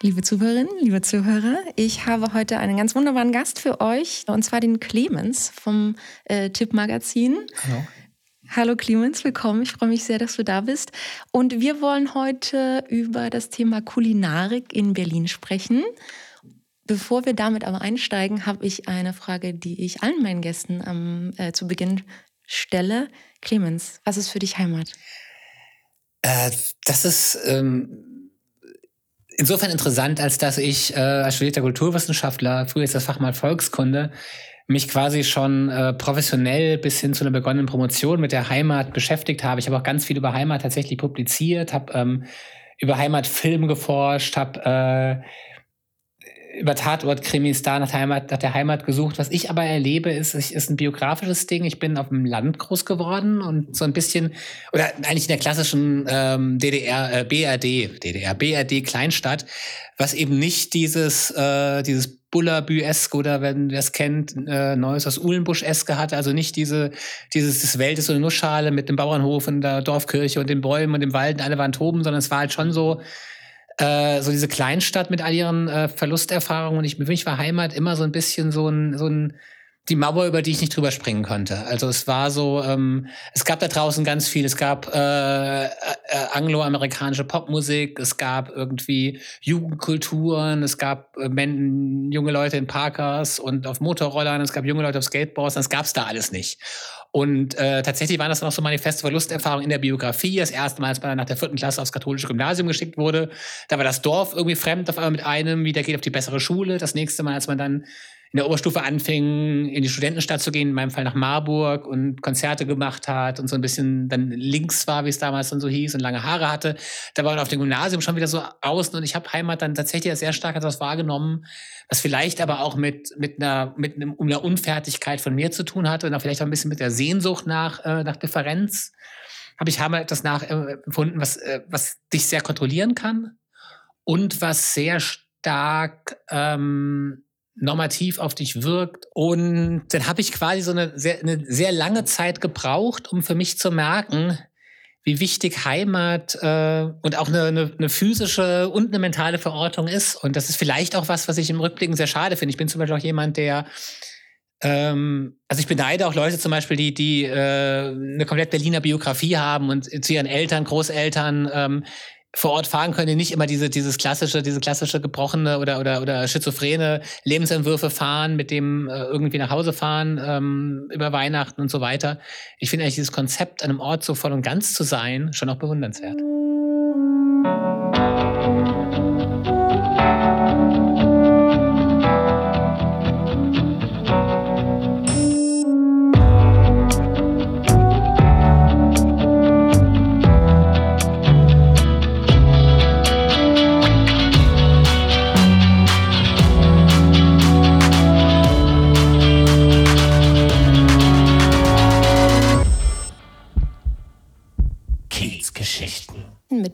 Liebe Zuhörerinnen, liebe Zuhörer, ich habe heute einen ganz wunderbaren Gast für euch, und zwar den Clemens vom äh, Tipp-Magazin. Hallo. Hallo Clemens, willkommen. Ich freue mich sehr, dass du da bist. Und wir wollen heute über das Thema Kulinarik in Berlin sprechen. Bevor wir damit aber einsteigen, habe ich eine Frage, die ich allen meinen Gästen ähm, äh, zu Beginn stelle. Clemens, was ist für dich Heimat? Äh, das ist ähm, insofern interessant, als dass ich äh, als studierter Kulturwissenschaftler, früher ist das Fach mal Volkskunde, mich quasi schon äh, professionell bis hin zu einer begonnenen Promotion mit der Heimat beschäftigt habe. Ich habe auch ganz viel über Heimat tatsächlich publiziert, habe ähm, über Heimatfilm geforscht, habe äh, über Tatortkrimis da nach der, Heimat, nach der Heimat gesucht. Was ich aber erlebe, ist, ist ein biografisches Ding. Ich bin auf dem Land groß geworden und so ein bisschen, oder eigentlich in der klassischen ähm, DDR, äh, BRD, DDR, BRD Kleinstadt, was eben nicht dieses, äh, dieses Bullabü-eske oder wenn wer es kennt, äh, Neues aus Uhlenbusch-eske hatte, also nicht diese, dieses das Welt ist so eine Nussschale mit dem Bauernhof und der Dorfkirche und den Bäumen und dem Wald und alle waren toben, sondern es war halt schon so, äh, so diese Kleinstadt mit all ihren äh, Verlusterfahrungen. Und ich, für mich war Heimat immer so ein bisschen so ein, so ein die Mauer, über die ich nicht drüber springen konnte. Also es war so, ähm, es gab da draußen ganz viel. Es gab äh, äh, angloamerikanische Popmusik, es gab irgendwie Jugendkulturen, es gab äh, junge Leute in Parkers und auf Motorrollern, es gab junge Leute auf Skateboards, das gab es da alles nicht. Und äh, tatsächlich waren das noch so manifeste Verlusterfahrungen in der Biografie. Das erste Mal, als man nach der vierten Klasse aufs katholische Gymnasium geschickt wurde, da war das Dorf irgendwie fremd auf einmal mit einem, wie der geht auf die bessere Schule. Das nächste Mal, als man dann in der Oberstufe anfing, in die Studentenstadt zu gehen, in meinem Fall nach Marburg und Konzerte gemacht hat und so ein bisschen dann links war, wie es damals dann so hieß und lange Haare hatte. Da war man auf dem Gymnasium schon wieder so außen und ich habe Heimat dann tatsächlich sehr stark als was wahrgenommen, was vielleicht aber auch mit, mit, einer, mit einer Unfertigkeit von mir zu tun hatte und auch vielleicht auch ein bisschen mit der Sehnsucht nach, äh, nach Differenz. Habe ich Heimat etwas nachempfunden, was, äh, was dich sehr kontrollieren kann und was sehr stark ähm, normativ auf dich wirkt. Und dann habe ich quasi so eine sehr, eine sehr lange Zeit gebraucht, um für mich zu merken, wie wichtig Heimat äh, und auch eine, eine, eine physische und eine mentale Verortung ist. Und das ist vielleicht auch was, was ich im Rückblicken sehr schade finde. Ich bin zum Beispiel auch jemand, der ähm, also ich beneide auch Leute zum Beispiel, die, die äh, eine komplett Berliner Biografie haben und zu ihren Eltern, Großeltern ähm, vor Ort fahren können, die nicht immer diese, dieses klassische, diese klassische gebrochene oder, oder, oder schizophrene Lebensentwürfe fahren, mit dem äh, irgendwie nach Hause fahren, ähm, über Weihnachten und so weiter. Ich finde eigentlich dieses Konzept, an einem Ort so voll und ganz zu sein, schon auch bewundernswert.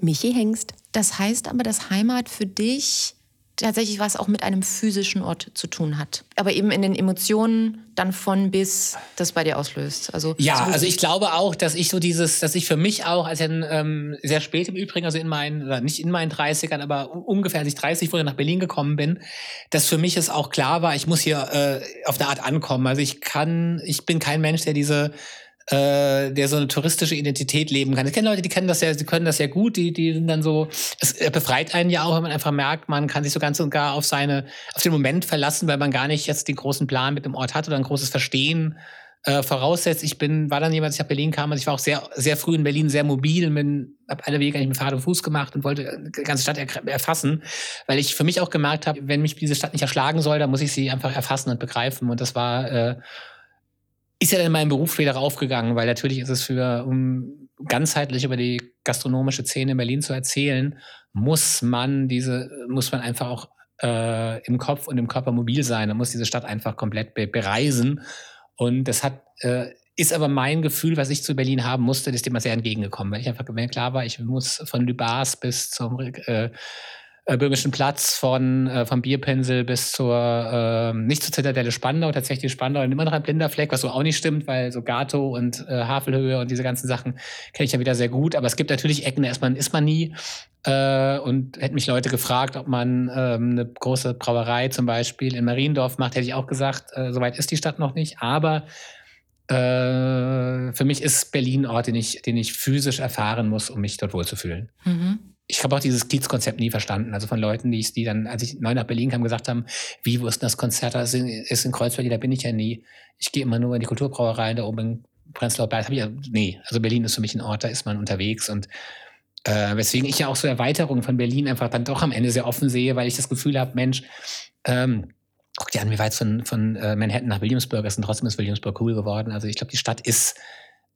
Michi Hengst. Das heißt aber, dass Heimat für dich tatsächlich was auch mit einem physischen Ort zu tun hat. Aber eben in den Emotionen dann von bis das bei dir auslöst. Also ja, so also ich glaube auch, dass ich so dieses, dass ich für mich auch, als ich ähm, sehr spät im Übrigen, also in meinen, oder nicht in meinen 30ern, aber ungefähr als ich 30 wurde nach Berlin gekommen bin, dass für mich es auch klar war, ich muss hier äh, auf eine Art ankommen. Also ich kann, ich bin kein Mensch, der diese äh, der so eine touristische Identität leben kann. Ich kenne Leute, die kennen das ja, die können das ja gut, die, die sind dann so, es befreit einen ja auch, wenn man einfach merkt, man kann sich so ganz und gar auf seine, auf den Moment verlassen, weil man gar nicht jetzt den großen Plan mit dem Ort hat oder ein großes Verstehen äh, voraussetzt. Ich bin, war dann jemand, als ich nach Berlin kam, also ich war auch sehr, sehr früh in Berlin, sehr mobil, bin, habe alle Wege eigentlich mit Fahrrad und Fuß gemacht und wollte die ganze Stadt erfassen, weil ich für mich auch gemerkt habe, wenn mich diese Stadt nicht erschlagen soll, dann muss ich sie einfach erfassen und begreifen. Und das war äh, ist ja dann in meinem Beruf wieder aufgegangen, weil natürlich ist es für, um ganzheitlich über die gastronomische Szene in Berlin zu erzählen, muss man diese, muss man einfach auch äh, im Kopf und im Körper mobil sein. Man muss diese Stadt einfach komplett be bereisen. Und das hat, äh, ist aber mein Gefühl, was ich zu Berlin haben musste, das ist dem sehr entgegengekommen, weil ich einfach, wenn klar war, ich muss von Lübars bis zum äh, äh, Böhmischen Platz von äh, vom Bierpinsel bis zur äh, nicht zur Zitadelle Spandau, tatsächlich Spandau immer noch ein blinder Fleck, was so auch nicht stimmt, weil so Gato und äh, Havelhöhe und diese ganzen Sachen kenne ich ja wieder sehr gut. Aber es gibt natürlich Ecken, man, ist man nie. Äh, und hätten mich Leute gefragt, ob man ähm, eine große Brauerei zum Beispiel in Mariendorf macht, hätte ich auch gesagt, äh, soweit ist die Stadt noch nicht. Aber äh, für mich ist Berlin ein Ort, den ich, den ich physisch erfahren muss, um mich dort wohlzufühlen. Mhm. Ich habe auch dieses Kiez-Konzept nie verstanden. Also von Leuten, die, die dann, als ich neu nach Berlin kam, gesagt haben, wie, denn das Konzert? Das ist in Kreuzberg, da bin ich ja nie. Ich gehe immer nur in die Kulturbrauerei da oben in Prenzlauer Berg. Ich nee, also Berlin ist für mich ein Ort, da ist man unterwegs und äh, weswegen ich ja auch so Erweiterungen von Berlin einfach dann doch am Ende sehr offen sehe, weil ich das Gefühl habe, Mensch, ähm, guck dir an, wie weit von, von äh, Manhattan nach Williamsburg ist und trotzdem ist Williamsburg cool geworden. Also ich glaube, die Stadt ist,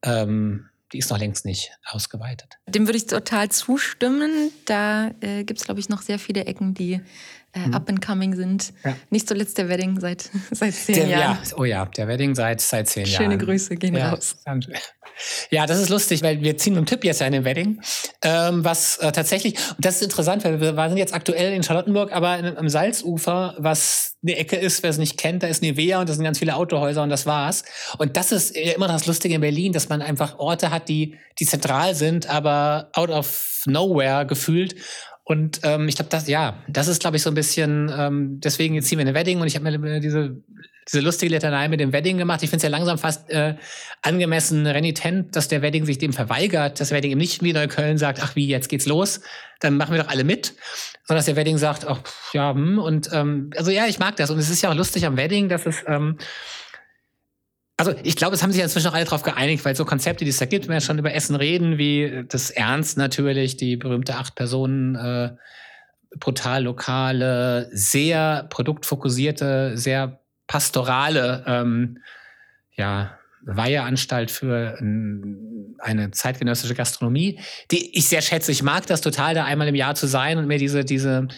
ähm, die ist noch längst nicht ausgeweitet. Dem würde ich total zustimmen. Da äh, gibt es, glaube ich, noch sehr viele Ecken, die äh, mhm. up and coming sind. Ja. Nicht zuletzt der Wedding seit, seit zehn der, Jahren. Ja, oh ja, der Wedding seit, seit zehn Schöne Jahren. Schöne Grüße gehen ja, raus. Ja, das ist lustig, weil wir ziehen mit dem Tipp jetzt ja in den Wedding. Ähm, was äh, tatsächlich, und das ist interessant, weil wir, wir sind jetzt aktuell in Charlottenburg, aber in, am Salzufer, was eine Ecke ist, wer es nicht kennt, da ist Nivea und da sind ganz viele Autohäuser und das war's. Und das ist immer das Lustige in Berlin, dass man einfach Orte hat, die, die zentral sind, aber out of nowhere gefühlt. Und ähm, ich glaube, das, ja, das ist, glaube ich, so ein bisschen, ähm, deswegen jetzt ziehen wir eine Wedding und ich habe mir diese, diese lustige Litanei mit dem Wedding gemacht. Ich finde es ja langsam fast äh, angemessen renitent, dass der Wedding sich dem verweigert, dass der Wedding eben nicht wie Neukölln sagt, ach wie, jetzt geht's los, dann machen wir doch alle mit, sondern dass der Wedding sagt, ach ja, hm, und ähm, also ja, ich mag das. Und es ist ja auch lustig am Wedding, dass es ähm, also ich glaube, es haben sich inzwischen auch alle darauf geeinigt, weil so Konzepte, die es da gibt, wenn wir schon über Essen reden, wie das Ernst natürlich, die berühmte acht Personen, äh, brutal lokale, sehr produktfokussierte, sehr pastorale ähm, ja, Weiheanstalt für ähm, eine zeitgenössische Gastronomie, die ich sehr schätze. Ich mag das total, da einmal im Jahr zu sein und mir diese, diese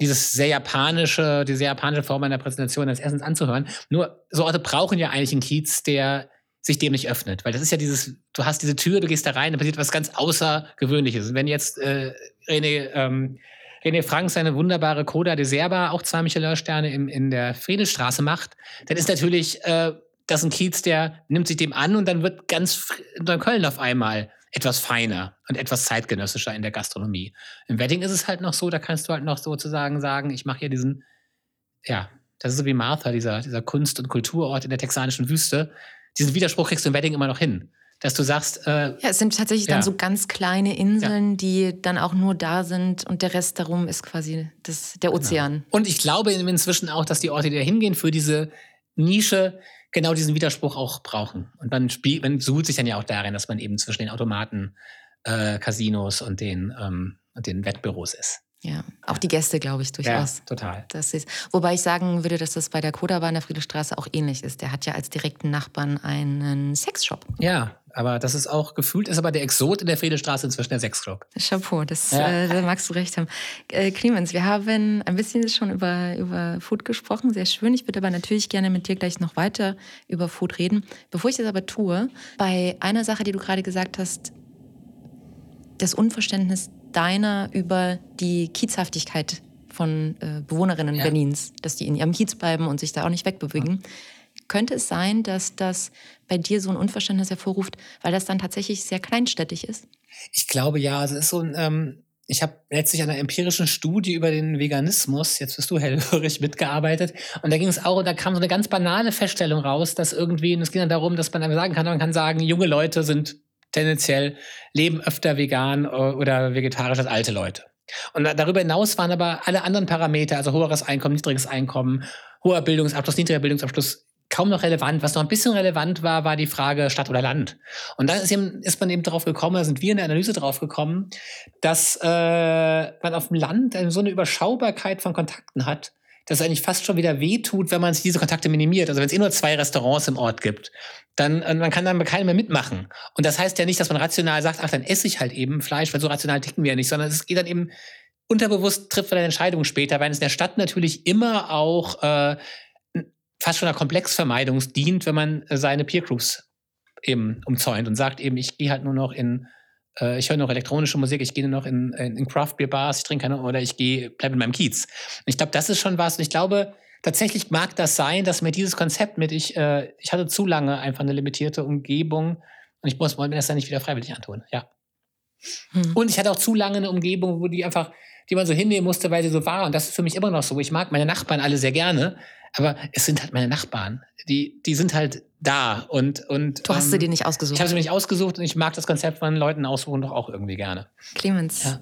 dieses sehr japanische, diese japanische Form einer Präsentation des Essens anzuhören. Nur so Orte brauchen ja eigentlich einen Kiez, der sich dem nicht öffnet. Weil das ist ja dieses, du hast diese Tür, du gehst da rein, da passiert was ganz Außergewöhnliches. Und wenn jetzt äh, René, ähm, René Frank seine wunderbare Coda de Serba auch zwei Michelin-Sterne in der Friedelstraße macht, dann ist natürlich äh, das ein Kiez, der nimmt sich dem an und dann wird ganz Neukölln auf einmal etwas feiner und etwas zeitgenössischer in der Gastronomie. Im Wedding ist es halt noch so, da kannst du halt noch sozusagen sagen, ich mache hier diesen, ja, das ist so wie Martha, dieser, dieser Kunst- und Kulturort in der texanischen Wüste. Diesen Widerspruch kriegst du im Wedding immer noch hin. Dass du sagst. Äh, ja, es sind tatsächlich ja. dann so ganz kleine Inseln, ja. die dann auch nur da sind und der Rest darum ist quasi das, der genau. Ozean. Genau. Und ich glaube inzwischen auch, dass die Orte, die da hingehen, für diese Nische genau diesen Widerspruch auch brauchen. Und man spielt, man sucht sich dann ja auch darin, dass man eben zwischen den Automaten, äh, Casinos und den, ähm, und den Wettbüros ist. Ja, auch die Gäste, glaube ich, durchaus. Ja, total. Das ist, wobei ich sagen würde, dass das bei der Koda in der Friedrichstraße auch ähnlich ist. Der hat ja als direkten Nachbarn einen Sexshop. Ja, aber das ist auch gefühlt, ist aber der Exot in der Friedrichstraße inzwischen der Sexclub. Chapeau, das, ja. äh, da magst du recht haben. Äh, Clemens, wir haben ein bisschen schon über, über Food gesprochen, sehr schön. Ich würde aber natürlich gerne mit dir gleich noch weiter über Food reden. Bevor ich das aber tue, bei einer Sache, die du gerade gesagt hast, das Unverständnis deiner über die Kiezhaftigkeit von äh, Bewohnerinnen ja. Berlins, dass die in ihrem Kiez bleiben und sich da auch nicht wegbewegen. Ja. Könnte es sein, dass das bei dir so ein Unverständnis hervorruft, weil das dann tatsächlich sehr kleinstädtig ist? Ich glaube ja. Also es ist so ein, ähm, ich habe letztlich an einer empirischen Studie über den Veganismus, jetzt wirst du hellhörig mitgearbeitet, und da ging es auch, da kam so eine ganz banale Feststellung raus, dass irgendwie, und es ging dann darum, dass man dann sagen kann, man kann sagen, junge Leute sind tendenziell leben öfter vegan oder vegetarisch als alte Leute. Und darüber hinaus waren aber alle anderen Parameter, also höheres Einkommen, niedriges Einkommen, hoher Bildungsabschluss, niedriger Bildungsabschluss, kaum noch relevant. Was noch ein bisschen relevant war, war die Frage Stadt oder Land. Und dann ist, eben, ist man eben darauf gekommen, da sind wir in der Analyse drauf gekommen, dass äh, man auf dem Land so eine Überschaubarkeit von Kontakten hat, dass es eigentlich fast schon wieder wehtut, wenn man sich diese Kontakte minimiert. Also wenn es eh nur zwei Restaurants im Ort gibt, dann äh, man kann dann bei mehr mitmachen. Und das heißt ja nicht, dass man rational sagt, ach, dann esse ich halt eben Fleisch, weil so rational ticken wir ja nicht, sondern es geht dann eben unterbewusst trifft man eine Entscheidung später, weil es in der Stadt natürlich immer auch äh, fast schon einer Komplexvermeidung dient, wenn man seine Peer Groups eben umzäunt und sagt eben, ich gehe halt nur noch in Äh, ich höre noch elektronische Musik, ich gehe nur noch in, in, in Craft Beer Bars, ich trinke keine oder ich gehe, bleibe in meinem Kiez. Und ich glaube, das ist schon was. Und ich glaube, tatsächlich mag das sein, dass mir dieses Konzept mit, ich, äh, ich hatte zu lange einfach eine limitierte Umgebung und ich muss mir das dann nicht wieder freiwillig antun. Ja. Hm. Und ich hatte auch zu lange eine Umgebung, wo die einfach, die man so hinnehmen musste, weil sie so war. Und das ist für mich immer noch so. Ich mag meine Nachbarn alle sehr gerne, aber es sind halt meine Nachbarn. Die, die sind halt da. Und, und, du hast ähm, sie dir nicht ausgesucht. Ich habe sie mir nicht ausgesucht und ich mag das Konzept von Leuten aussuchen doch auch irgendwie gerne. Clemens. Ja.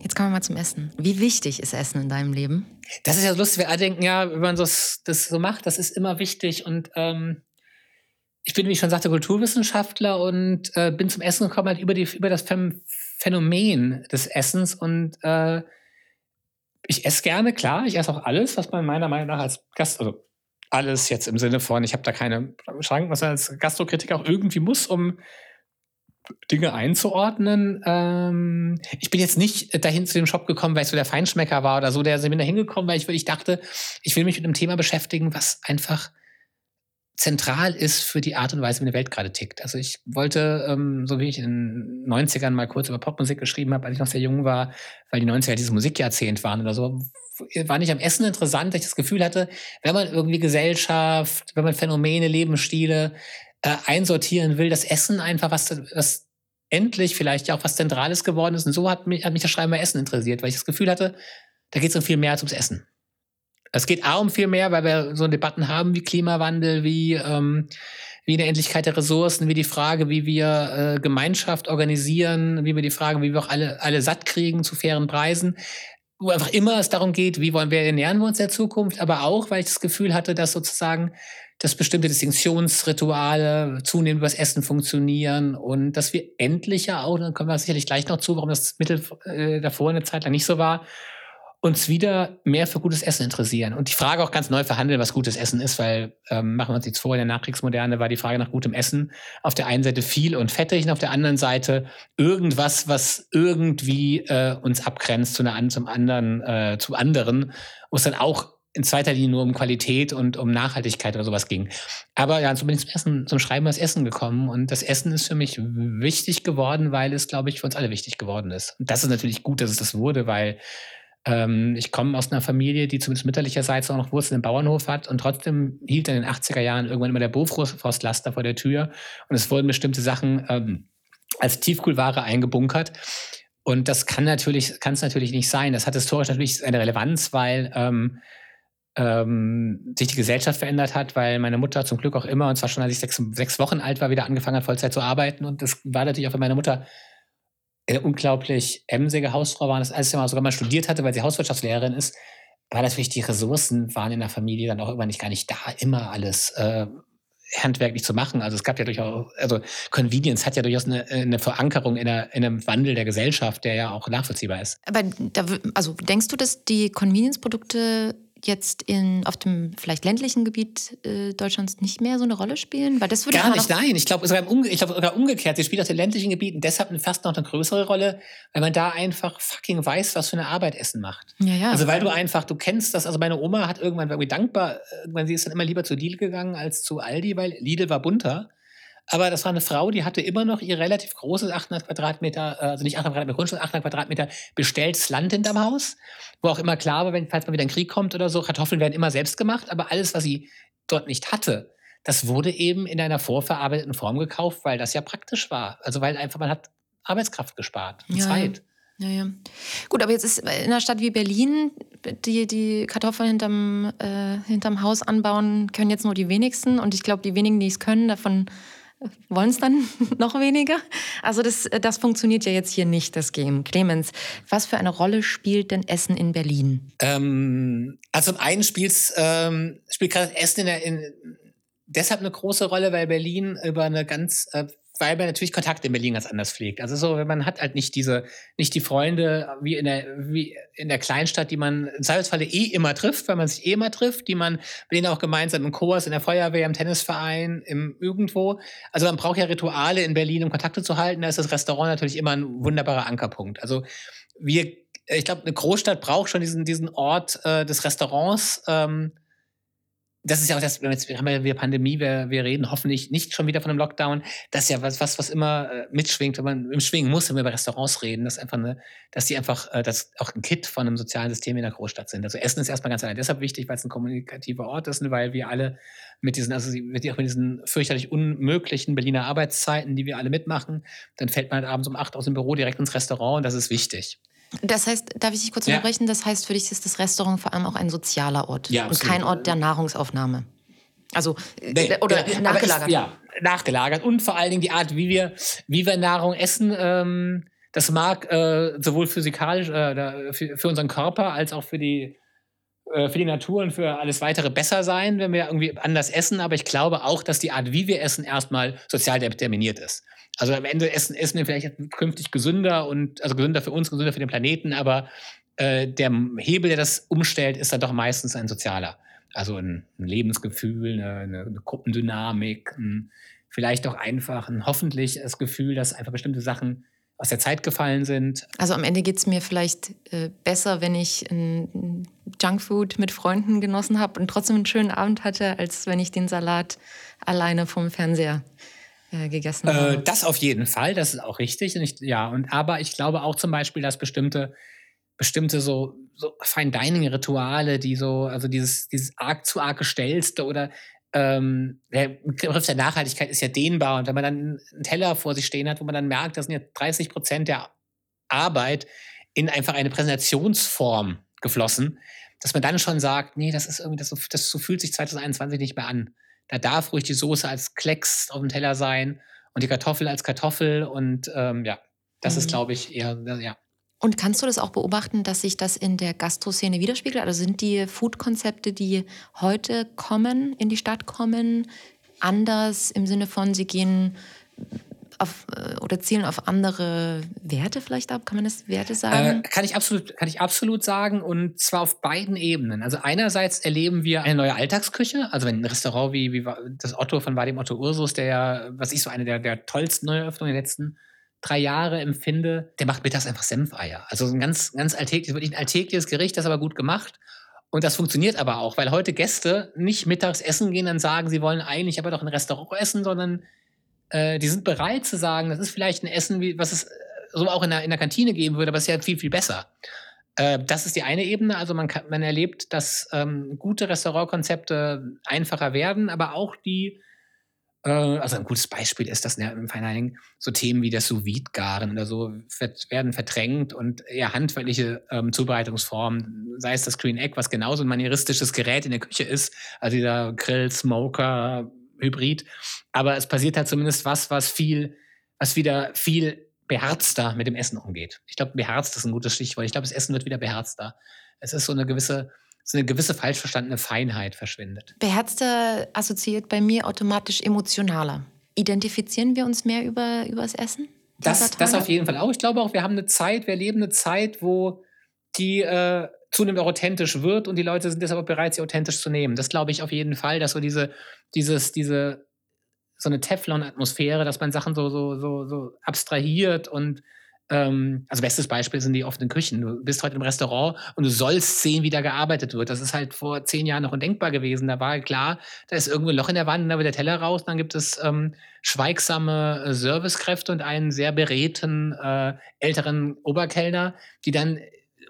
Jetzt kommen wir mal zum Essen. Wie wichtig ist Essen in deinem Leben? Das ist ja lustig, wir alle denken, ja, wenn man das, das so macht, das ist immer wichtig. Und ähm, ich bin, wie ich schon sagte, Kulturwissenschaftler und äh, bin zum Essen gekommen halt über, die, über das Phänomen des Essens. Und äh, ich esse gerne, klar, ich esse auch alles, was man meiner Meinung nach als Gast, also alles jetzt im Sinne von, ich habe da keine Schranken, was man als Gastrokritiker auch irgendwie muss, um Dinge einzuordnen. Ähm, ich bin jetzt nicht dahin zu dem Shop gekommen, weil ich so der Feinschmecker war oder so, der sind da hingekommen, weil ich wirklich dachte, ich will mich mit einem Thema beschäftigen, was einfach zentral ist für die Art und Weise, wie eine Welt gerade tickt. Also ich wollte, ähm, so wie ich in den 90ern mal kurz über Popmusik geschrieben habe, als ich noch sehr jung war, weil die 90er dieses Musikjahrzehnt waren oder so, war nicht am Essen interessant, dass ich das Gefühl hatte, wenn man irgendwie Gesellschaft, wenn man Phänomene, Lebensstile äh, einsortieren will, das Essen einfach was, was endlich vielleicht ja auch was Zentrales geworden ist. Und so hat mich, hat mich das Schreiben bei Essen interessiert, weil ich das Gefühl hatte, da geht es um viel mehr als ums Essen. Es geht auch um viel mehr, weil wir so Debatten haben wie Klimawandel, wie, ähm, wie eine Endlichkeit der Ressourcen, wie die Frage, wie wir äh, Gemeinschaft organisieren, wie wir die Frage, wie wir auch alle, alle satt kriegen zu fairen Preisen. Wo einfach immer es darum geht, wie wollen wir ernähren wir uns der Zukunft, aber auch, weil ich das Gefühl hatte, dass sozusagen dass bestimmte Distinktionsrituale zunehmend übers Essen funktionieren und dass wir endlich ja auch, dann kommen wir sicherlich gleich noch zu, warum das Mittel äh, davor eine Zeit lang nicht so war, uns wieder mehr für gutes Essen interessieren. Und die Frage auch ganz neu verhandeln, was gutes Essen ist, weil ähm, machen wir uns jetzt vor, in der Nachkriegsmoderne war die Frage nach gutem Essen auf der einen Seite viel und fettig und auf der anderen Seite irgendwas, was irgendwie äh, uns abgrenzt zu einer, zum anderen, äh, zu anderen, wo es dann auch in zweiter Linie nur um Qualität und um Nachhaltigkeit oder sowas ging. Aber ja, so bin ich zum Essen, zum Schreiben das Essen gekommen. Und das Essen ist für mich wichtig geworden, weil es, glaube ich, für uns alle wichtig geworden ist. Und das ist natürlich gut, dass es das wurde, weil ähm, ich komme aus einer Familie, die zumindest mütterlicherseits auch noch Wurzeln im Bauernhof hat und trotzdem hielt in den 80er Jahren irgendwann immer der Bofrostlaster vor der Tür und es wurden bestimmte Sachen ähm, als Tiefkühlware eingebunkert. Und das kann natürlich, es natürlich nicht sein. Das hat historisch natürlich eine Relevanz, weil ähm, ähm, sich die Gesellschaft verändert hat, weil meine Mutter zum Glück auch immer, und zwar schon als ich sechs, sechs Wochen alt war, wieder angefangen hat, Vollzeit zu arbeiten. Und das war natürlich auch für meine Mutter eine unglaublich emsige Hausfrau war. Das, sie mal sogar mal studiert hatte, weil sie Hauswirtschaftslehrerin ist, war natürlich die Ressourcen waren in der Familie dann auch irgendwann nicht gar nicht da, immer alles äh, handwerklich zu machen. Also es gab ja durchaus, also Convenience hat ja durchaus eine, eine Verankerung in, einer, in, einem Wandel der Gesellschaft, der ja auch nachvollziehbar ist. Aber da, also denkst du, dass die Convenience-Produkte jetzt in, auf dem vielleicht ländlichen Gebiet äh, Deutschlands nicht mehr so eine Rolle spielen? Weil das würde Gar nicht, nein. Ich glaube sogar, umge glaub, sogar umgekehrt. Sie spielt auf den ländlichen Gebieten deshalb fast noch eine größere Rolle, weil man da einfach fucking weiß, was für eine Arbeit Essen macht. Ja, ja. Also weil du einfach, du kennst das, also meine Oma hat irgendwann, war irgendwie dankbar, irgendwann sie ist dann immer lieber zu Lidl gegangen als zu Aldi, weil Lidl war bunter. Aber das war eine Frau, die hatte immer noch ihr relativ großes 800 Quadratmeter, äh, also nicht 800 Quadratmeter Grundstück, 800 Quadratmeter bestelltes Land hinterm Haus, wo auch immer klar war, wenn, falls mal wieder ein Krieg kommt oder so, Kartoffeln werden immer selbst gemacht, aber alles, was sie dort nicht hatte, das wurde eben in einer vorverarbeiteten Form gekauft, weil das ja praktisch war. Also weil einfach man hat Arbeitskraft gespart und ja, Zeit. Ja, ja. Gut, aber jetzt ist in einer Stadt wie Berlin, die die Kartoffeln hinterm, äh, hinterm Haus anbauen, können jetzt nur die wenigsten. Und ich glaube, die wenigen, die es können, davon wollen es dann noch weniger. Also das, das funktioniert ja jetzt hier nicht, das Game. Clemens, was für eine Rolle spielt denn Essen in Berlin? Ähm, also zum einen ähm, spielt gerade Essen in, in deshalb eine große Rolle, weil Berlin über eine ganz äh, weil man natürlich Kontakte in Berlin ganz anders pflegt. Also so, man hat halt nicht diese, nicht die Freunde wie in der, wie in der Kleinstadt, die man im Zweifelsfalle eh immer trifft, weil man sich eh immer trifft, die man mit denen auch gemeinsam im Kurs, in der Feuerwehr, im Tennisverein, im irgendwo. Also man braucht ja Rituale in Berlin, um Kontakte zu halten. Da ist das Restaurant natürlich immer ein wunderbarer Ankerpunkt. Also wir, ich glaube, eine Großstadt braucht schon diesen, diesen Ort äh, des Restaurants, ähm, das ist ja auch das, jetzt haben wir Pandemie, wir, wir reden hoffentlich nicht schon wieder von einem Lockdown. Das ist ja was, was, was immer äh, mitschwingt, wenn man im Schwingen muss, wenn wir über Restaurants reden, dass einfach eine, dass die einfach, äh, das auch ein Kit von einem sozialen System in der Großstadt sind. Also Essen ist erstmal ganz allein deshalb wichtig, weil es ein kommunikativer Ort ist und weil wir alle mit diesen, also mit, auch mit diesen fürchterlich unmöglichen Berliner Arbeitszeiten, die wir alle mitmachen, dann fällt man halt abends um acht aus dem Büro direkt ins Restaurant und das ist wichtig. Das heißt, darf ich dich kurz unterbrechen? Ja. Das heißt, für dich ist das Restaurant vor allem auch ein sozialer Ort ja, und kein Ort der Nahrungsaufnahme. Also nee, oder ja, nachgelagert. Ist, ja, nachgelagert und vor allen Dingen die Art, wie wir, wie wir Nahrung essen. Ähm, das mag äh, sowohl physikalisch äh, für, für, unseren Körper als auch für die äh, für die Natur und für alles weitere besser sein, wenn wir irgendwie anders essen. Aber ich glaube auch, dass die Art, wie wir essen, erstmal sozial determiniert ist. Also am Ende essen, essen wir vielleicht künftig gesünder und also gesünder für uns, gesünder für den Planeten, aber äh, der Hebel, der das umstellt, ist dann doch meistens ein sozialer. Also ein, ein Lebensgefühl, eine, eine Gruppendynamik, ein, vielleicht auch einfach ein hoffentlich das Gefühl, dass einfach bestimmte Sachen aus der Zeit gefallen sind. Also am Ende geht es mir vielleicht äh, besser, wenn ich ein Junkfood mit Freunden genossen habe und trotzdem einen schönen Abend hatte, als wenn ich den Salat alleine vom Fernseher äh, gegessen habe. Äh, das auf jeden Fall, das ist auch richtig. Und ich, ja, und aber ich glaube auch zum Beispiel, dass bestimmte, bestimmte so, so Fine Dining Rituale, die so, also dieses, dieses arg zu arg gestellste oder ähm, der Begriff der Nachhaltigkeit ist ja dehnbar. Und wenn man dann einen Teller vor sich stehen hat, wo man dann merkt, das sind ja 30 Prozent der Arbeit in einfach eine Präsentationsform geflossen, dass man dann schon sagt, nee, das ist irgendwie, das, das so fühlt sich 2021 nicht mehr an. Da darf ruhig die Soße als Klecks auf dem Teller sein und die Kartoffel als Kartoffel und ähm, ja, das mhm. ist, glaube ich, eher, ja. Und kannst du das auch beobachten, dass sich das in der Gastroszene widerspiegelt? Also sind die Food-Konzepte, die heute kommen, in die Stadt kommen, anders im Sinne von, sie gehen auf, äh, oder zielen auf andere Werte vielleicht ab? Kann man das Werte sagen? Äh, kann, ich absolut, kann ich absolut sagen und zwar auf beiden Ebenen. Also einerseits erleben wir eine neue Alltagsküche, also ein Restaurant wie, wie das Otto von Vadim Otto Ursus, der ja, was ich so eine der, der tollsten Neueröffnungen der letzten drei Jahre empfinde, der macht mittags einfach Senfeier. Also ein ganz, ganz alltägliches, wirklich ein alltägliches Gericht, das aber gut gemacht. Und das funktioniert aber auch, weil heute Gäste nicht mittags essen gehen und sagen, sie wollen eigentlich aber doch ein Restaurant essen, sondern äh, die sind bereit zu sagen, das ist vielleicht ein Essen, wie, was es äh, so auch in der, in der Kantine geben würde, aber es ist ja viel, viel besser. Äh, das ist die eine Ebene. Also man, kann, man erlebt, dass ähm, gute Restaurantkonzepte einfacher werden, aber auch die äh, also ein gutes Beispiel ist das ne, im Feinheiligen, so Themen wie das sous garen oder so werden verdrängt und eher handwerkliche ähm, Zubereitungsformen, sei es das Green Egg, was genauso ein manieristisches Gerät in der Küche ist, also dieser Grill, Smoker, Hybrid. Aber es passiert halt zumindest was, was viel, was wieder viel beherzter mit dem Essen umgeht. Ich glaube, beherzt ist ein gutes Stichwort. Ich glaube, das Essen wird wieder beherzter. Es ist so eine gewisse so eine gewisse falsch verstandene Feinheit verschwindet. Beherzter assoziiert bei mir automatisch emotionaler. Identifizieren wir uns mehr über, über das Essen? Das, das auf jeden Fall auch. Ich glaube auch, wir haben eine Zeit, wir leben eine Zeit, wo die äh, zunehmend auch authentisch wird und die Leute sind deshalb bereit, sie authentisch zu nehmen. Das glaube ich auf jeden Fall, dass so diese, dieses, diese, so eine Teflon-Atmosphäre, dass man Sachen so, so, so, so abstrahiert und ähm, also bestes Beispiel sind die offenen Küchen. Du bist heute im Restaurant und du sollst sehen, wie da gearbeitet wird. Das ist halt vor zehn Jahren noch undenkbar gewesen. Da war klar, da ist irgendwo ein Loch in der Wand, da wird der Teller raus, dann gibt es ähm, schweigsame äh, Servicekräfte und einen sehr beredten äh, älteren Oberkellner, die dann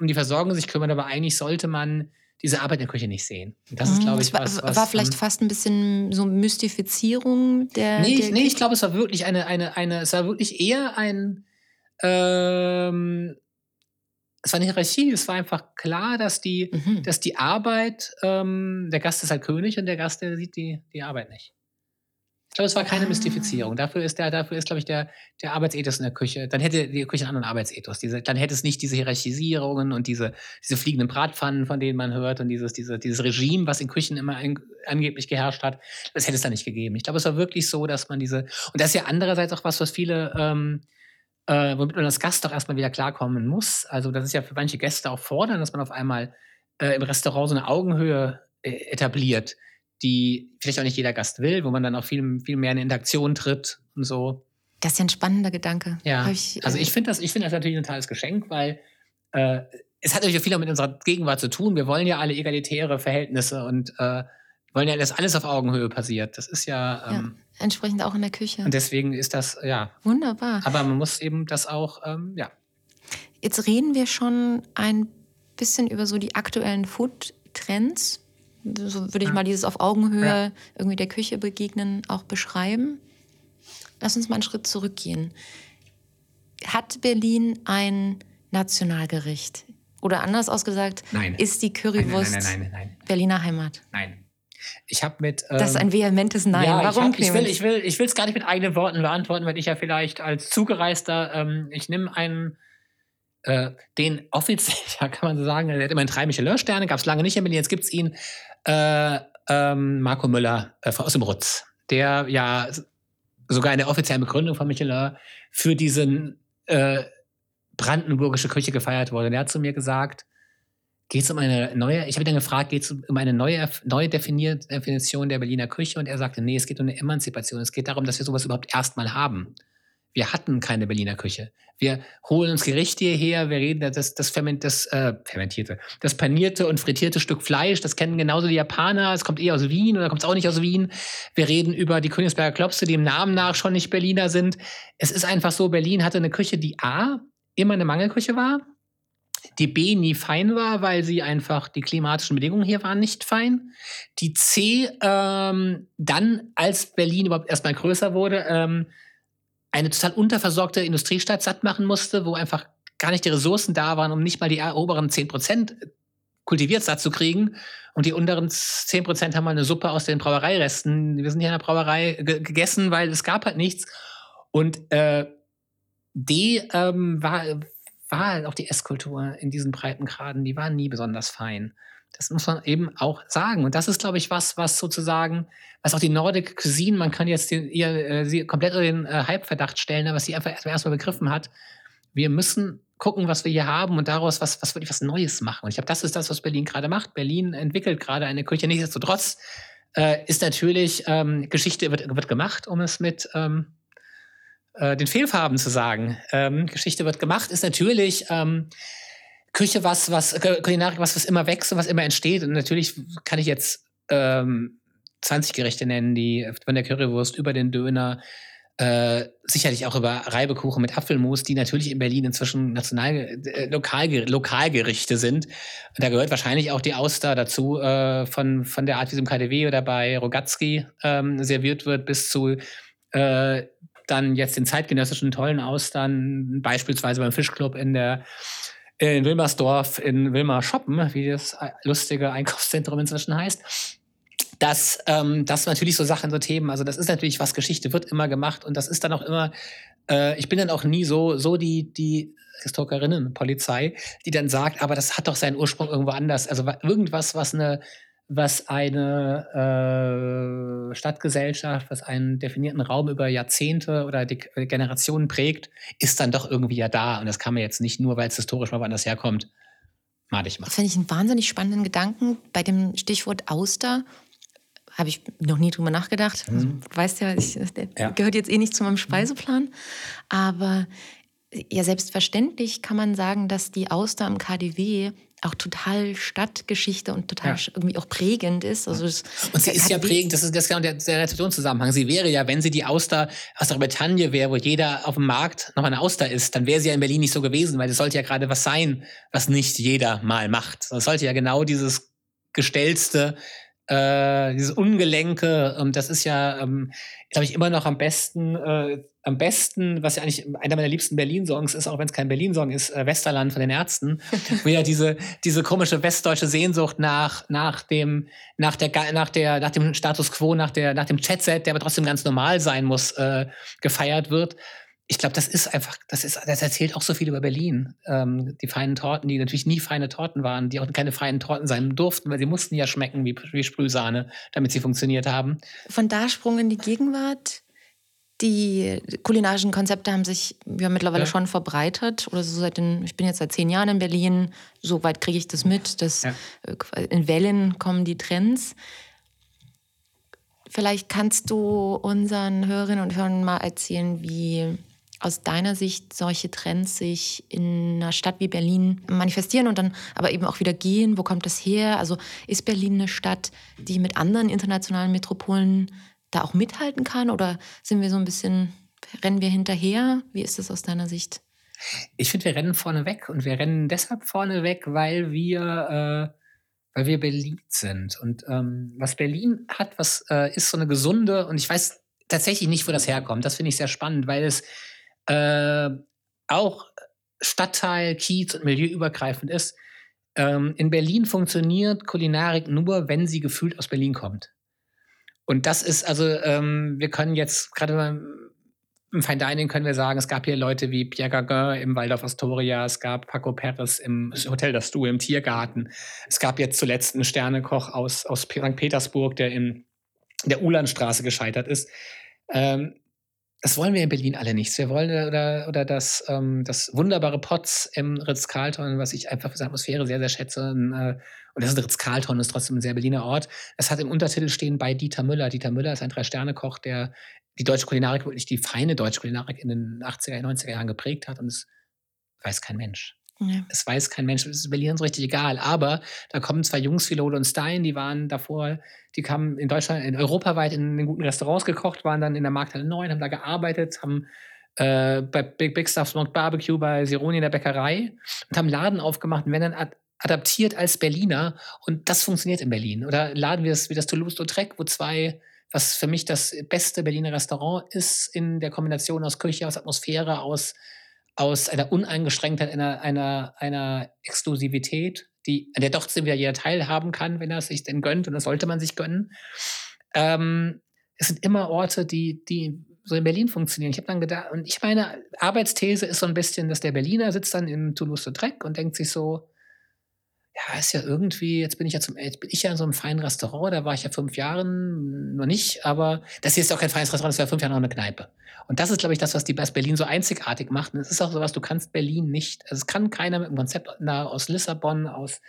um die Versorgung sich kümmern, aber eigentlich sollte man diese Arbeit in der Küche nicht sehen. Das ist, mhm. glaube ich, war, was, was, war vielleicht ähm, fast ein bisschen so Mystifizierung der. Nee, der nee ich glaube, es war wirklich eine, eine, eine, es war wirklich eher ein ähm, es war eine Hierarchie, es war einfach klar, dass die, mhm. dass die Arbeit, ähm, der Gast ist halt König und der Gast, der sieht die, die Arbeit nicht. Ich glaube, es war keine ah. Mystifizierung. Dafür ist der, dafür ist, glaube ich, der, der Arbeitsethos in der Küche. Dann hätte die Küche einen anderen Arbeitsethos. Diese, dann hätte es nicht diese Hierarchisierungen und diese, diese fliegenden Bratpfannen, von denen man hört, und dieses, diese, dieses Regime, was in Küchen immer ein, angeblich geherrscht hat. Das hätte es da nicht gegeben. Ich glaube, es war wirklich so, dass man diese, und das ist ja andererseits auch was, was viele, ähm, äh, womit man als Gast doch erstmal wieder klarkommen muss. Also das ist ja für manche Gäste auch fordern, dass man auf einmal äh, im Restaurant so eine Augenhöhe äh, etabliert, die vielleicht auch nicht jeder Gast will, wo man dann auch viel, viel mehr in Interaktion tritt und so. Das ist ja ein spannender Gedanke. Ja, ich, also ich finde das, find das natürlich ein totales Geschenk, weil äh, es hat natürlich viel auch mit unserer Gegenwart zu tun. Wir wollen ja alle egalitäre Verhältnisse und äh, wollen ja, dass alles auf Augenhöhe passiert. Das ist ja, ähm, ja entsprechend auch in der Küche. Und deswegen ist das, ja. Wunderbar. Aber man muss eben das auch, ähm, ja. Jetzt reden wir schon ein bisschen über so die aktuellen Food-Trends. So würde ich mal dieses auf Augenhöhe ja. irgendwie der Küche begegnen auch beschreiben. Lass uns mal einen Schritt zurückgehen. Hat Berlin ein Nationalgericht? Oder anders ausgesagt, nein. ist die Currywurst nein, nein, Berliner Heimat? Nein. Ich habe mit. Ähm, das ist ein ähm, vehementes Nein. Ja, Warum? Ich, hab, ich will, ich will, ich will es gar nicht mit eigenen Worten beantworten, weil ich ja vielleicht als Zugereister, ähm, ich nehme einen, äh, den offiziell, ja, kann man so sagen, der hat immerhin drei Michelin-Sterne, gab es lange nicht in Berlin, jetzt gibt es ihn, äh, ähm, Marco Müller äh, aus dem Rutz, der ja sogar in der offiziellen Begründung von Michelin für diesen äh, brandenburgische Küche gefeiert wurde. Der hat zu mir gesagt, geht es um eine neue, ich habe ihn dann gefragt, geht es um eine neue, neue Definition der Berliner Küche? Und er sagte, nee, es geht um eine Emanzipation. Es geht darum, dass wir sowas überhaupt erstmal haben. Wir hatten keine Berliner Küche. Wir holen uns Gerichte hierher, wir reden das, das, Ferment, das äh, fermentierte, das panierte und frittierte Stück Fleisch, das kennen genauso die Japaner, es kommt eher aus Wien oder kommt es auch nicht aus Wien. Wir reden über die Königsberger Klopse, die im Namen nach schon nicht Berliner sind. Es ist einfach so, Berlin hatte eine Küche, die A, immer eine Mangelküche war, die B nie fein war, weil sie einfach die klimatischen Bedingungen hier waren nicht fein. Die C ähm, dann, als Berlin überhaupt erstmal größer wurde, ähm, eine total unterversorgte Industriestadt satt machen musste, wo einfach gar nicht die Ressourcen da waren, um nicht mal die oberen 10 Prozent kultiviert satt zu kriegen. Und die unteren 10 Prozent haben mal eine Suppe aus den Brauereiresten. Wir sind hier in der Brauerei gegessen, weil es gab halt nichts. Und äh, D ähm, war, war halt auch die Esskultur in diesen Breitengraden, die war nie besonders fein. Das muss man eben auch sagen. Und das ist, glaube ich, was, was sozusagen, was auch die Nordic Cuisine, man kann jetzt den, ihr, äh, sie komplett unter den äh, Halbverdacht stellen, was sie einfach erstmal begriffen hat. Wir müssen gucken, was wir hier haben und daraus was, was wirklich was Neues machen. Und ich glaube, das ist das, was Berlin gerade macht. Berlin entwickelt gerade eine Küche. Nichtsdestotrotz äh, ist natürlich, ähm, Geschichte wird, wird gemacht, um es mit ähm, äh, den Fehlfarben zu sagen. Ähm, Geschichte wird gemacht, ist natürlich ähm, Küche was, was, Kulinarik was, was immer wächst und was immer entsteht. Und natürlich kann ich jetzt ähm, 20 Gerichte nennen, die von der Currywurst über den Döner, äh, sicherlich auch über Reibekuchen mit Apfelmus, die natürlich in Berlin inzwischen national, äh, Lokalger Lokalgerichte sind. Und da gehört wahrscheinlich auch die Auster dazu, äh, von, von der Art, wie es im KDW oder bei Rogatski ähm, serviert wird, bis zu äh, dann jetzt den zeitgenössischen tollen Austern, beispielsweise beim Fischclub in der in Wilmersdorf, in Wilmer Shoppen, wie das lustige Einkaufszentrum inzwischen heißt. Das, ähm, das natürlich so Sachen, so Themen. Also das ist natürlich was, Geschichte wird immer gemacht und das ist dann auch immer, äh, ich bin dann auch nie so, so die, die Historikerinnen, Polizei, die dann sagt, aber das hat doch seinen Ursprung irgendwo anders. Also irgendwas, was eine, was eine äh, Stadtgesellschaft, was einen definierten Raum über Jahrzehnte oder die Generationen prägt, ist dann doch irgendwie ja da. Und das kann man jetzt nicht nur, weil es historisch mal woanders herkommt, malig machen. Das finde ich einen wahnsinnig spannenden Gedanken. Bei dem Stichwort Auster habe ich noch nie drüber nachgedacht. Mhm. Also, du weißt ja, ich, der ja. gehört jetzt eh nicht zu meinem Speiseplan. Aber ja, selbstverständlich kann man sagen, dass die Auster im KDW auch total Stadtgeschichte und total ja. irgendwie auch prägend ist. Also das, und sie ist ja prägend, das ist, das ist genau der, der Rezeptionszusammenhang. Sie wäre ja, wenn sie die Auster aus der Bretagne wäre, wo jeder auf dem Markt noch eine Auster ist, dann wäre sie ja in Berlin nicht so gewesen, weil es sollte ja gerade was sein, was nicht jeder mal macht. Es sollte ja genau dieses gestellste äh, dieses Ungelenke, ähm, das ist ja, ähm, glaube ich, immer noch am besten, äh, am besten, was ja eigentlich einer meiner liebsten Berlin-Songs ist, auch wenn es kein Berlin-Song ist, äh, Westerland von den Ärzten, wo ja diese, diese komische westdeutsche Sehnsucht nach, nach dem, nach der, nach der, nach dem Status quo, nach der, nach dem Chatset, der aber trotzdem ganz normal sein muss, äh, gefeiert wird ich glaube, das ist einfach, das ist, das erzählt auch so viel über Berlin. Ähm, die feinen Torten, die natürlich nie feine Torten waren, die auch keine feinen Torten sein durften, weil sie mussten ja schmecken wie, wie Sprühsahne, damit sie funktioniert haben. Von da Sprung in die Gegenwart. Die kulinarischen Konzepte haben sich ja mittlerweile ja. schon verbreitet. Oder so seit den, ich bin jetzt seit zehn Jahren in Berlin, so weit kriege ich das mit, dass ja. Äh, in Wellen kommen die Trends. Vielleicht kannst du unseren Hörerinnen und Hörern mal erzählen, wie aus deiner Sicht solche Trends sich in einer Stadt wie Berlin manifestieren und dann aber eben auch wieder gehen? Wo kommt das her? Also ist Berlin eine Stadt, die mit anderen internationalen Metropolen da auch mithalten kann? Oder sind wir so ein bisschen, rennen wir hinterher? Wie ist das aus deiner Sicht? Ich finde, wir rennen vorne weg und wir rennen deshalb vorne weg, weil wir, äh, weil wir Berlin sind. Und ähm, was Berlin hat, was äh, ist so eine gesunde, und ich weiß tatsächlich nicht, wo das herkommt. Das finde ich sehr spannend, weil es äh, auch Stadtteil, Kiez und Milieuübergreifend ist. Ähm, in Berlin funktioniert Kulinarik nur, wenn sie gefühlt aus Berlin kommt. Und das ist also, ähm, wir können jetzt gerade im Fine Dining können wir sagen, es gab hier Leute wie Pierre Gagin im Waldorf Astoria, es gab Paco Perez im Hotel Das Du im Tiergarten. Es gab jetzt zuletzt einen Sternekoch aus, aus St. Petersburg, der in der Ulanstraße gescheitert ist. Ähm, das wollen wir in Berlin alle nicht. Wir wollen oder, oder das, ähm, das wunderbare Potz im Ritz-Carlton, was ich einfach für seine Atmosphäre sehr, sehr schätze. Und, äh, und das ist Ritz-Carlton, ist trotzdem ein sehr Berliner Ort. Es hat im Untertitel stehen bei Dieter Müller. Dieter Müller ist ein Drei-Sterne-Koch, der die deutsche Kulinarik wirklich die feine deutsche Kulinarik in den 80er, 90er Jahren geprägt hat. Und es weiß kein Mensch. Ja. Es weiß kein Mensch, es ist Berlin so richtig egal. Aber da kommen zwei Jungs wie Lode und Stein, die waren davor, die kamen in Deutschland, in europaweit in, in guten Restaurants gekocht, waren dann in der Markthalle 9, haben da gearbeitet, haben äh, bei Big Big Stuff Smoked Barbecue bei Sironi in der Bäckerei und haben Laden aufgemacht und werden dann ad adaptiert als Berliner. Und das funktioniert in Berlin. Oder Laden wie das, wie das Toulouse-Lautrec, wo zwei was für mich das beste Berliner Restaurant ist in der Kombination aus Küche, aus Atmosphäre, aus aus einer Uneingeschränktheit, einer, einer, einer Exklusivität, die, an der doch wieder jeder teilhaben kann, wenn er es sich denn gönnt, und das sollte man sich gönnen. Ähm, es sind immer Orte, die, die so in Berlin funktionieren. Ich habe dann gedacht, und ich meine, Arbeitsthese ist so ein bisschen, dass der Berliner sitzt dann in Toulouse-Lautrec und denkt sich so, ja, ist ja irgendwie, jetzt bin ich ja zum, jetzt bin ich ja in so einem feinen Restaurant, da war ich ja fünf Jahren noch nicht, aber das hier ist auch kein feines Restaurant, das war fünf Jahre noch eine Kneipe. Und das ist, glaube ich, das, was die was Berlin so einzigartig macht. Und es ist auch so was, du kannst Berlin nicht, also es kann keiner mit einem Konzept aus Lissabon, aus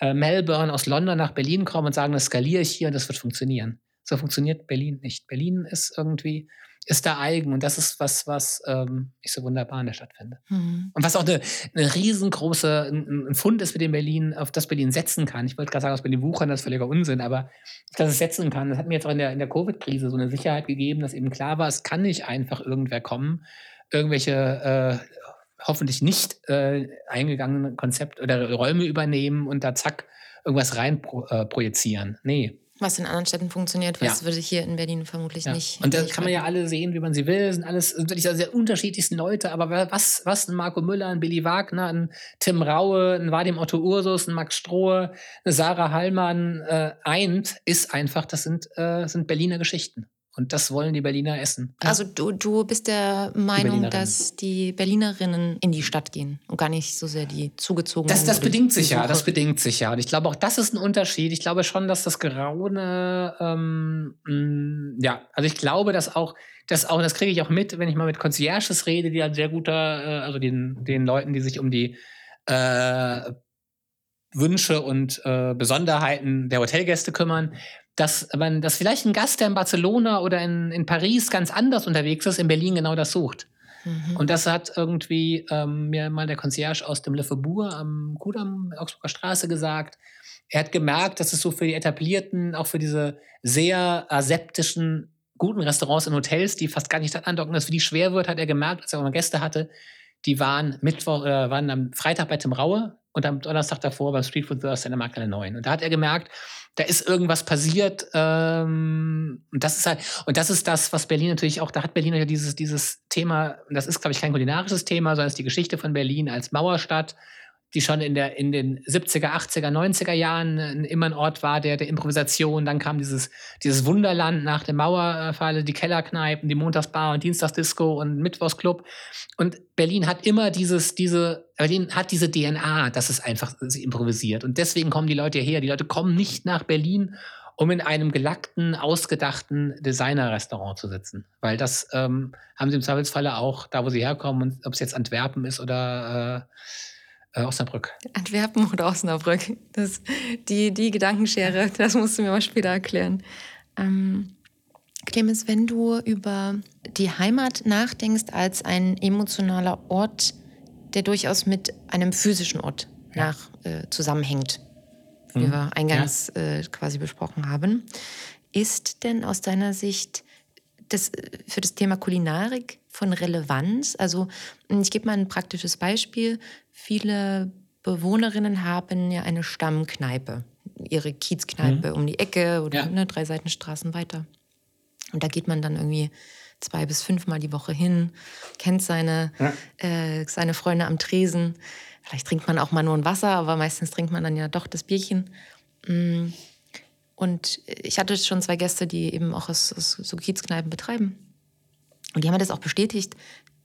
äh, Melbourne, aus London nach Berlin kommen und sagen, das skaliere ich hier und das wird funktionieren. So funktioniert Berlin nicht. Berlin ist irgendwie, ist da eigen. Und das ist was, was ähm, ich so wunderbar in der Stadt finde. Mhm. Und was auch eine, eine riesengroße ein, ein Fund ist, mit dem Berlin, auf das Berlin setzen kann. Ich wollte gerade sagen, aus Berlin wuchern, das ist völliger Unsinn, aber dass es setzen kann, das hat mir jetzt auch in der, in der Covid-Krise so eine Sicherheit gegeben, dass eben klar war, es kann nicht einfach irgendwer kommen, irgendwelche äh, hoffentlich nicht äh, eingegangenen Konzept oder Räume übernehmen und da zack irgendwas rein pro, äh, projizieren. Nee, was in anderen Städten funktioniert, was ja. würde ich hier in Berlin vermutlich ja. nicht. Und da kann man ja alle sehen, wie man sie will. Das sind alles wirklich sehr unterschiedlichsten Leute. Aber was, was ein Marco Müller, ein Billy Wagner, ein Tim Raue, ein Vadim Otto Ursus, ein Max Strohe, eine Sarah Hallmann äh, eint, ist einfach, das sind, äh, sind Berliner Geschichten. Und das wollen die Berliner essen. Also du, du bist der Meinung, die dass die Berlinerinnen in die Stadt gehen und gar nicht so sehr die zugezogenen. Das, das bedingt sich ja, das bedingt sich ja. Und ich glaube auch, das ist ein Unterschied. Ich glaube schon, dass das Graune, ähm, mm, ja, also ich glaube, dass auch, dass auch, das kriege ich auch mit, wenn ich mal mit Concierges rede, die ein sehr guter, äh, also den, den Leuten, die sich um die äh, Wünsche und äh, Besonderheiten der Hotelgäste kümmern, dass man, dass vielleicht ein Gast, der in Barcelona oder in, in Paris ganz anders unterwegs ist, in Berlin genau das sucht. Mhm. Und das hat irgendwie ähm, mir mal der Concierge aus dem Le Faubourg am Kudamm, Augsburger Straße gesagt. Er hat gemerkt, dass es so für die etablierten, auch für diese sehr aseptischen, guten Restaurants und Hotels, die fast gar nicht andocken, dass für die schwer wird, hat er gemerkt, als er mal Gäste hatte, die waren Mittwoch, äh, waren am Freitag bei Tim Raue und am Donnerstag davor beim Streetfood Thursday in der Markthalle 9. Und da hat er gemerkt, da ist irgendwas passiert. Ähm, und das ist halt, und das ist das, was Berlin natürlich auch, da hat Berlin ja dieses, dieses Thema, das ist, glaube ich, kein kulinarisches Thema, sondern es ist die Geschichte von Berlin als Mauerstadt die schon in, der, in den 70er, 80er, 90er Jahren äh, immer ein Ort war der, der Improvisation. Dann kam dieses, dieses Wunderland nach der Mauerfalle, die Kellerkneipen, die Montagsbar und Dienstagsdisco und Mittwochsclub. Und Berlin hat immer dieses, diese, Berlin hat diese DNA, dass es einfach sie improvisiert. Und deswegen kommen die Leute hierher. Die Leute kommen nicht nach Berlin, um in einem gelackten, ausgedachten Designer-Restaurant zu sitzen. Weil das ähm, haben sie im Zweifelsfalle auch da, wo sie herkommen, und ob es jetzt Antwerpen ist oder äh, äh, Osnabrück. Antwerpen oder Osnabrück. Das, die, die Gedankenschere, das musst du mir mal später erklären. Ähm, Clemens, wenn du über die Heimat nachdenkst als ein emotionaler Ort, der durchaus mit einem physischen Ort ja. nach, äh, zusammenhängt, wie mhm. wir eingangs ja. äh, quasi besprochen haben, ist denn aus deiner Sicht das, für das Thema Kulinarik von Relevanz? Also ich gebe mal ein praktisches Beispiel. Viele Bewohnerinnen haben ja eine Stammkneipe, ihre Kiezkneipe mhm. um die Ecke oder ja. ne, drei Seitenstraßen weiter. Und da geht man dann irgendwie zwei bis fünfmal die Woche hin, kennt seine, ja. äh, seine Freunde am Tresen. Vielleicht trinkt man auch mal nur ein Wasser, aber meistens trinkt man dann ja doch das Bierchen. Mm. Und ich hatte schon zwei Gäste, die eben auch aus, aus so Kiezkneipen betreiben. Und die haben das auch bestätigt,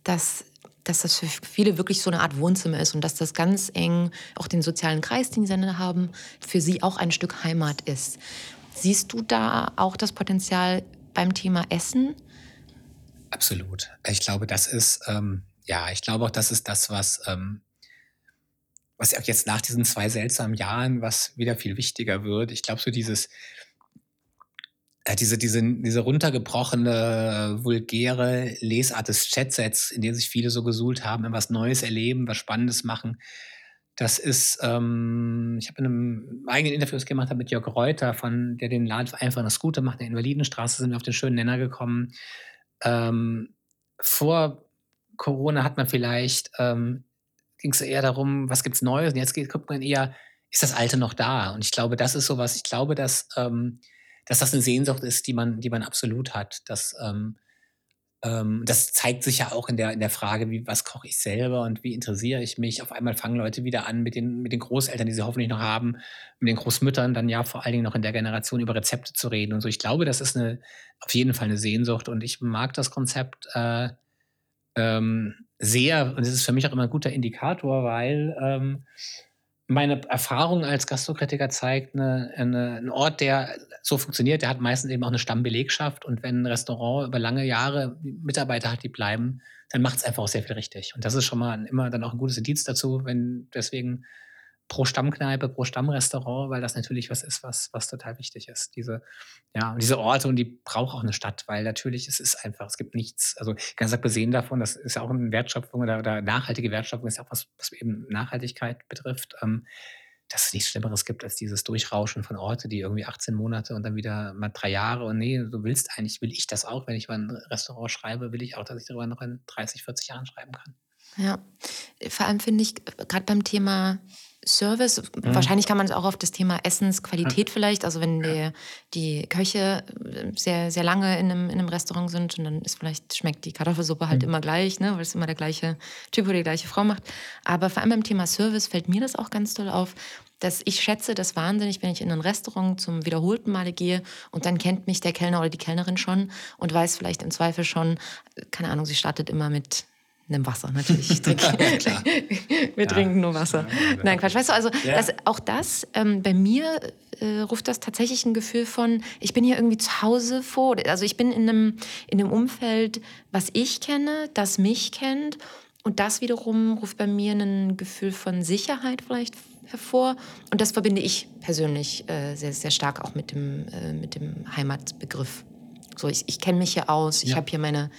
dass, dass das für viele wirklich so eine Art Wohnzimmer ist und dass das ganz eng auch den sozialen Kreis, den sie dann haben, für sie auch ein Stück Heimat ist. Siehst du da auch das Potenzial beim Thema Essen? Absolut. Ich glaube, das ist, ähm, ja, ich glaube auch, das ist das, was, ähm, was auch jetzt nach diesen zwei seltsamen Jahren, was wieder viel wichtiger wird. Ich glaube, so dieses, diese, diese, diese runtergebrochene, vulgäre Lesart des Chatsets, in der sich viele so gesuhlt haben, was Neues erleben, was Spannendes machen. Das ist, ähm, ich habe in einem eigenen Interview gemacht mit Jörg Reuter, von, der den Laden einfach eine Scooter macht, in der Invalidenstraße, sind wir auf den schönen Nenner gekommen. Ähm, vor Corona hat man vielleicht, ähm, ging es eher darum, was gibt es Neues? Und jetzt guckt man eher, ist das Alte noch da? Und ich glaube, das ist sowas, ich glaube, dass, ähm, dass das eine Sehnsucht ist, die man, die man absolut hat. Dass, ähm, ähm, das zeigt sich ja auch in der, in der Frage, wie, was koche ich selber und wie interessiere ich mich. Auf einmal fangen Leute wieder an mit den, mit den Großeltern, die sie hoffentlich noch haben, mit den Großmüttern dann ja vor allen Dingen noch in der Generation über Rezepte zu reden und so. Ich glaube, das ist eine, auf jeden Fall eine Sehnsucht und ich mag das Konzept äh, ähm, sehr und es ist für mich auch immer ein guter Indikator, weil ähm, meine Erfahrung als Gastrokritiker zeigt, eine, eine, ein Ort, der so funktioniert, der hat meistens eben auch eine Stammbelegschaft. Und wenn ein Restaurant über lange Jahre Mitarbeiter hat, die bleiben, dann macht es einfach auch sehr viel richtig. Und das ist schon mal immer dann auch ein gutes Indiz dazu, wenn deswegen pro Stammkneipe, pro Stammrestaurant, weil das natürlich was ist, was, was total wichtig ist. Diese, ja, diese Orte und die braucht auch eine Stadt, weil natürlich es ist einfach, es gibt nichts, also ganz abgesehen davon, das ist ja auch eine Wertschöpfung oder, oder nachhaltige Wertschöpfung ist ja auch was, was eben Nachhaltigkeit betrifft, ähm, dass es nichts Schlimmeres gibt als dieses Durchrauschen von Orte, die irgendwie 18 Monate und dann wieder mal drei Jahre und nee, du willst eigentlich, will ich das auch, wenn ich mal ein Restaurant schreibe, will ich auch, dass ich darüber noch in 30, 40 Jahren schreiben kann. Ja, vor allem finde ich gerade beim Thema Service. Mhm. Wahrscheinlich kann man es auch auf das Thema Essensqualität ja. vielleicht. Also wenn die, die Köche äh, sehr, sehr lange in einem, in einem Restaurant sind und dann ist vielleicht schmeckt die Kartoffelsuppe halt mhm. immer gleich, ne, weil es immer der gleiche Typ oder die gleiche Frau macht. Aber vor allem beim Thema Service fällt mir das auch ganz toll auf, dass ich schätze das wahnsinnig, wenn ich in ein Restaurant zum wiederholten Male gehe und dann kennt mich der Kellner oder die Kellnerin schon und weiß vielleicht im Zweifel schon, keine Ahnung, sie startet immer mit Nimm Wasser, natürlich. Ich trinke. Wir ja. trinken nur Wasser. Nein, Quatsch. Weißt du, also ja. das, auch das, ähm, bei mir äh, ruft das tatsächlich ein Gefühl von, ich bin hier irgendwie zu Hause vor. Also ich bin in einem, in einem Umfeld, was ich kenne, das mich kennt. Und das wiederum ruft bei mir ein Gefühl von Sicherheit vielleicht hervor. Und das verbinde ich persönlich äh, sehr, sehr stark auch mit dem, äh, mit dem Heimatbegriff. So, ich, ich kenne mich hier aus, ich ja. habe hier meine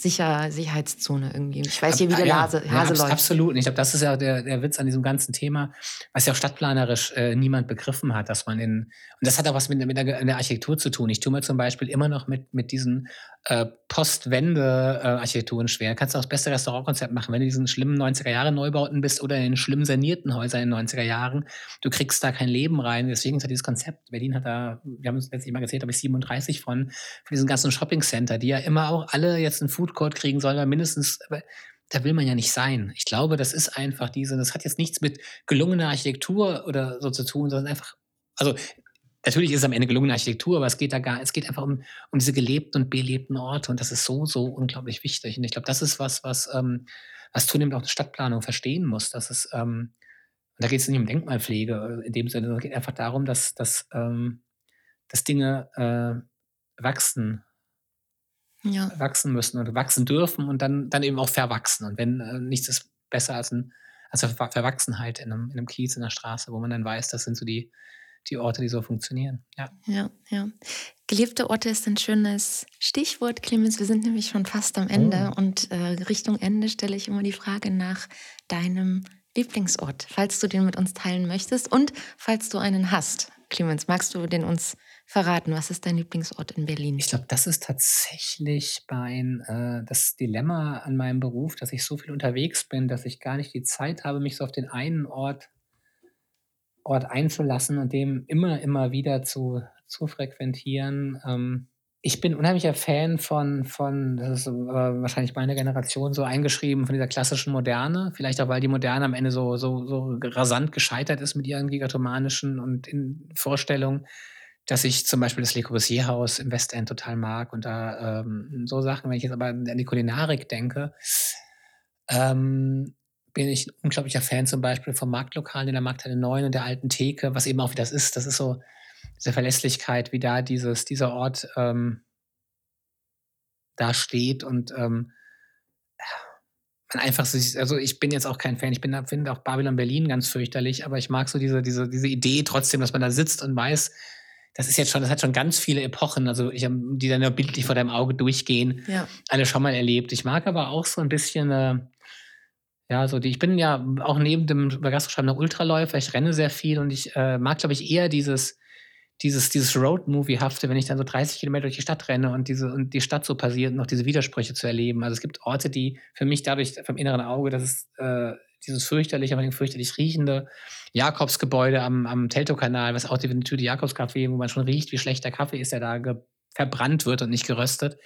Sicher Sicherheitszone irgendwie. Ich weiß hier, wie der ja, Hase, Hase ja, läuft. Absolut. Ich glaube, das ist ja der, der Witz an diesem ganzen Thema, was ja auch stadtplanerisch äh, niemand begriffen hat, dass man in, und das hat auch was mit, mit der, der Architektur zu tun. Ich tue mir zum Beispiel immer noch mit, mit diesen äh, Postwende-Architekturen schwer. Kannst du auch das beste Restaurantkonzept machen, wenn du diesen schlimmen 90er-Jahre-Neubauten bist oder in den schlimm sanierten Häusern in den 90er Jahren. Du kriegst da kein Leben rein. Deswegen ist ja dieses Konzept. Berlin hat da, wir haben uns letztlich mal gezählt, habe ich 37 von, von diesen ganzen Shopping-Center, die ja immer auch alle jetzt ein Food Food Court kriegen soll, mindestens, aber da will man ja nicht sein. Ich glaube, das ist einfach diese, das hat jetzt nichts mit gelungener Architektur oder so zu tun, sondern einfach, also natürlich ist es am Ende gelungene Architektur, aber es geht da gar, es geht einfach um, um diese gelebten und belebten Orte und das ist so, so unglaublich wichtig. Und ich glaube, das ist was, was, ähm, was zunehmend auch die Stadtplanung verstehen muss, dass es, ähm, und da geht es nicht um Denkmalpflege in dem Sinne, sondern es geht einfach darum, dass, dass, ähm, dass Dinge äh, wachsen ja. wachsen müssen und wachsen dürfen und dann, dann eben auch verwachsen. Und wenn äh, nichts ist besser als, ein, als eine Verwachsenheit in einem, in einem Kiez, in der Straße, wo man dann weiß, das sind so die, die Orte, die so funktionieren. Ja, ja. ja. Gelebte Orte ist ein schönes Stichwort, Clemens. Wir sind nämlich schon fast am Ende oh. und äh, Richtung Ende stelle ich immer die Frage nach deinem Lieblingsort, falls du den mit uns teilen möchtest und falls du einen hast. Clemens, magst du den uns verraten? Was ist dein Lieblingsort in Berlin? Ich glaube, das ist tatsächlich mein, äh, das Dilemma an meinem Beruf, dass ich so viel unterwegs bin, dass ich gar nicht die Zeit habe, mich so auf den einen Ort, Ort einzulassen und dem immer, immer wieder zu, zu frequentieren. Ähm, ich bin unheimlicher Fan von, von das ist wahrscheinlich meine Generation so eingeschrieben, von dieser klassischen Moderne. Vielleicht auch, weil die Moderne am Ende so, so, so rasant gescheitert ist mit ihren gigatomanischen und in Vorstellungen, dass ich zum Beispiel das Le Corbusier-Haus im Westend total mag und da ähm, so Sachen, wenn ich jetzt aber an die Kulinarik denke, ähm, bin ich ein unglaublicher Fan zum Beispiel vom Marktlokal in der Markthalle 9 und der alten Theke, was eben auch wie das ist. Das ist so diese Verlässlichkeit, wie da dieses, dieser Ort ähm, da steht und ähm, man einfach sich, also ich bin jetzt auch kein Fan, ich bin, finde auch Babylon Berlin ganz fürchterlich, aber ich mag so diese, diese, diese Idee trotzdem, dass man da sitzt und weiß, das ist jetzt schon, das hat schon ganz viele Epochen, also ich, die dann nur bildlich vor deinem Auge durchgehen, ja. alle schon mal erlebt. Ich mag aber auch so ein bisschen, äh, ja, so die, ich bin ja auch neben dem Gastroschreiben noch Ultraläufer, ich renne sehr viel und ich äh, mag, glaube ich, eher dieses, dieses, dieses Road-Movie-hafte, wenn ich dann so 30 Kilometer durch die Stadt renne und diese und die Stadt so passiert, noch diese Widersprüche zu erleben. Also es gibt Orte, die für mich dadurch vom inneren Auge, das ist äh, dieses fürchterliche, aber fürchterlich riechende Jakobsgebäude am, am Teltow-Kanal, was auch die Tüte Jakobscafé, wo man schon riecht, wie schlechter Kaffee ist, der da verbrannt wird und nicht geröstet.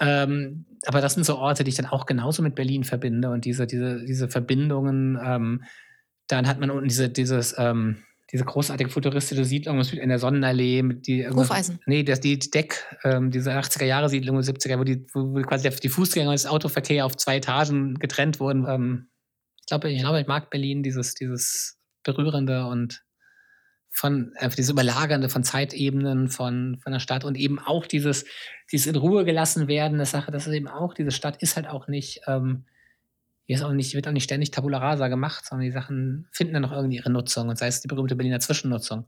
Ähm, aber das sind so Orte, die ich dann auch genauso mit Berlin verbinde und diese, diese, diese Verbindungen. Ähm, dann hat man unten diese, dieses ähm, diese großartige futuristische Siedlung in der Sonnenallee mit die Hufeisen. Nee, das, die, Deck, ähm, diese 80er Jahre Siedlung, 70er, wo, die, wo quasi die Fußgänger und das Autoverkehr auf zwei Etagen getrennt wurden. Ähm, ich glaube, ich glaube, ich mag Berlin, dieses, dieses berührende und von äh, dieses Überlagernde von Zeitebenen von, von der Stadt und eben auch dieses, dieses in Ruhe gelassen werden, das Sache, dass es eben auch, diese Stadt ist halt auch nicht, ähm, hier ist auch nicht, wird auch nicht ständig Tabula Rasa gemacht, sondern die Sachen finden dann noch irgendwie ihre Nutzung und sei es die berühmte Berliner Zwischennutzung.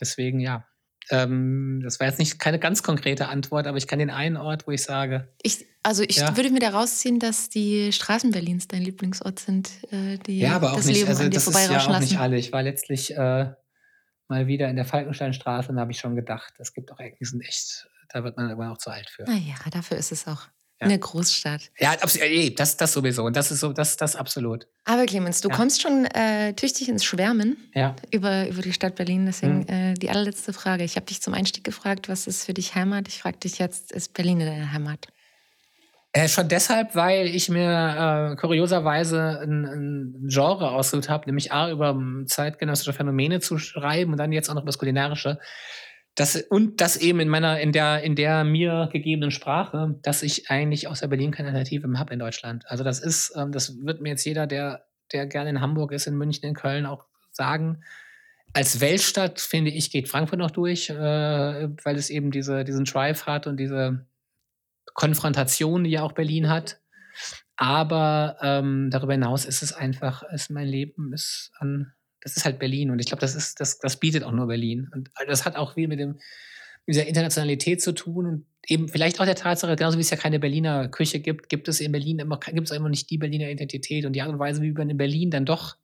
Deswegen, ja. Ähm, das war jetzt nicht keine ganz konkrete Antwort, aber ich kann den einen Ort, wo ich sage. Ich, also ich ja. würde mir da rausziehen, dass die Straßen Berlins dein Lieblingsort sind, äh, die ja, aber auch das nicht, Leben also an dir das ist ja auch lassen. nicht alle. Ich war letztlich äh, mal wieder in der Falkensteinstraße und da habe ich schon gedacht, es gibt auch Ecken, die sind echt, da wird man irgendwann auch zu alt für. Naja, dafür ist es auch. Ja. Eine Großstadt. Ja, das, das sowieso. Und das ist so, das, das absolut. Aber Clemens, du ja. kommst schon äh, tüchtig ins Schwärmen ja. über, über die Stadt Berlin. Deswegen mhm. äh, die allerletzte Frage. Ich habe dich zum Einstieg gefragt, was ist für dich Heimat? Ich frage dich jetzt, ist Berlin deine Heimat? Äh, schon deshalb, weil ich mir äh, kurioserweise ein, ein Genre ausgesucht habe, nämlich A, über zeitgenössische Phänomene zu schreiben und dann jetzt auch noch über das Kulinarische. Das, und das eben in meiner, in der, in der mir gegebenen Sprache, dass ich eigentlich außer Berlin keine Alternative habe in Deutschland. Also das ist, ähm, das wird mir jetzt jeder, der, der gerne in Hamburg ist, in München, in Köln auch sagen. Als Weltstadt, finde ich, geht Frankfurt noch durch, äh, weil es eben diese, diesen Drive hat und diese Konfrontation, die ja auch Berlin hat. Aber ähm, darüber hinaus ist es einfach, ist mein Leben ist an das ist halt Berlin und ich glaube, das ist, das, das bietet auch nur Berlin. Und das hat auch viel mit dem, mit dieser Internationalität zu tun und eben vielleicht auch der Tatsache, genauso wie es ja keine Berliner Küche gibt, gibt es in Berlin immer, gibt es immer nicht die Berliner Identität und die Art und Weise, wie man in Berlin dann doch,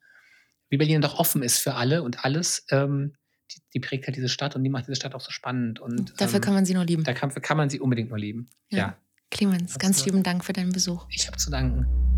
wie Berlin dann doch offen ist für alle und alles, ähm, die, die, prägt halt diese Stadt und die macht diese Stadt auch so spannend. Und, Dafür ähm, kann man sie nur lieben. Dafür kann man sie unbedingt nur lieben. Ja. ja. Clemens, ganz lieben Dank für deinen Besuch. Ich habe zu danken.